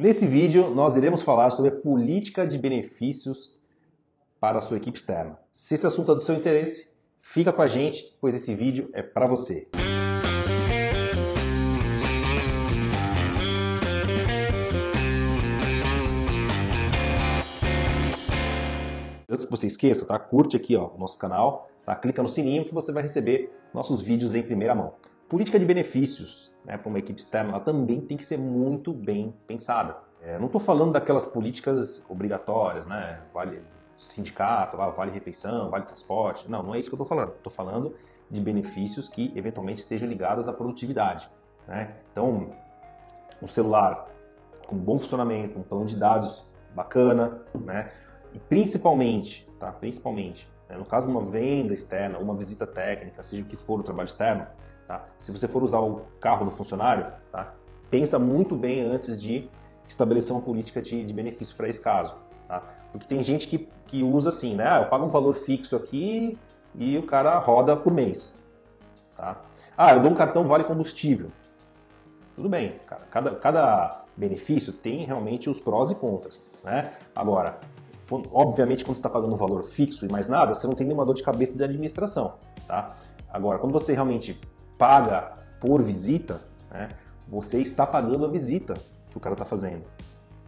Nesse vídeo, nós iremos falar sobre a política de benefícios para a sua equipe externa. Se esse assunto é do seu interesse, fica com a gente, pois esse vídeo é para você. Antes que você esqueça, tá? curte aqui ó, o nosso canal, tá? clica no sininho que você vai receber nossos vídeos em primeira mão. Política de benefícios né, para uma equipe externa ela também tem que ser muito bem pensada. É, não estou falando daquelas políticas obrigatórias, né? Vale sindicato, vale refeição, vale transporte. Não, não é isso que eu estou falando. Estou falando de benefícios que eventualmente estejam ligados à produtividade. Né? Então, um celular com bom funcionamento, um plano de dados bacana, né? E principalmente, tá? Principalmente, né? no caso de uma venda externa, uma visita técnica, seja o que for o trabalho externo, tá? Se você for usar o carro do funcionário, tá? Pensa muito bem antes de estabelecer uma política de, de benefício para esse caso, tá? Porque tem gente que, que usa assim, né? Ah, eu pago um valor fixo aqui e o cara roda por mês, tá? Ah, eu dou um cartão vale combustível. Tudo bem, cara. Cada, cada benefício tem realmente os prós e contras, né? Agora, obviamente, quando você está pagando um valor fixo e mais nada, você não tem nenhuma dor de cabeça de administração, tá? Agora, quando você realmente paga por visita, né, você está pagando a visita que o cara está fazendo.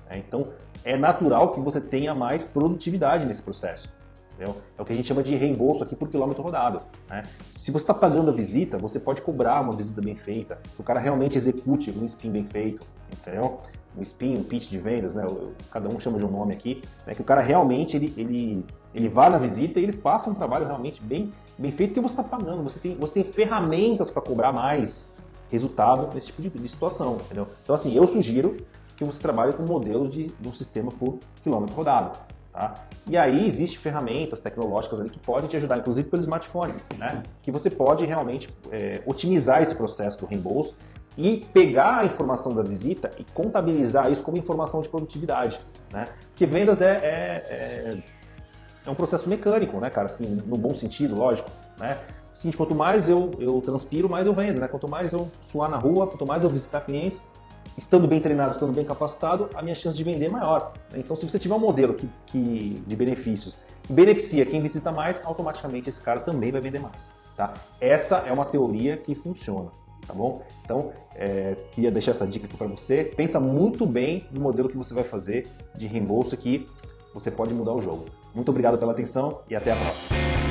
Né? Então, é natural que você tenha mais produtividade nesse processo. Entendeu? É o que a gente chama de reembolso aqui por quilômetro rodado. Né? Se você está pagando a visita, você pode cobrar uma visita bem feita, que o cara realmente execute um spin bem feito, entendeu? Um spin, um pitch de vendas, né? cada um chama de um nome aqui, né? que o cara realmente ele, ele, ele vá na visita e ele faça um trabalho realmente bem, bem feito que você está pagando. Você tem, você tem ferramentas para cobrar mais resultado nesse tipo de, de situação, entendeu? Então assim, eu sugiro que você trabalhe com um modelo de, de um sistema por quilômetro rodado. Tá? E aí existem ferramentas tecnológicas ali que podem te ajudar, inclusive pelo smartphone, né? que você pode realmente é, otimizar esse processo do reembolso e pegar a informação da visita e contabilizar isso como informação de produtividade. Né? Que vendas é, é, é, é um processo mecânico, né, cara? Assim, no bom sentido, lógico. Né? Assim, quanto mais eu, eu transpiro, mais eu vendo. Né? Quanto mais eu suar na rua, quanto mais eu visitar clientes, estando bem treinado, estando bem capacitado, a minha chance de vender é maior. Então, se você tiver um modelo que, que de benefícios que beneficia quem visita mais, automaticamente esse cara também vai vender mais. Tá? Essa é uma teoria que funciona. Tá bom? Então, é, queria deixar essa dica aqui para você. Pensa muito bem no modelo que você vai fazer de reembolso que você pode mudar o jogo. Muito obrigado pela atenção e até a próxima.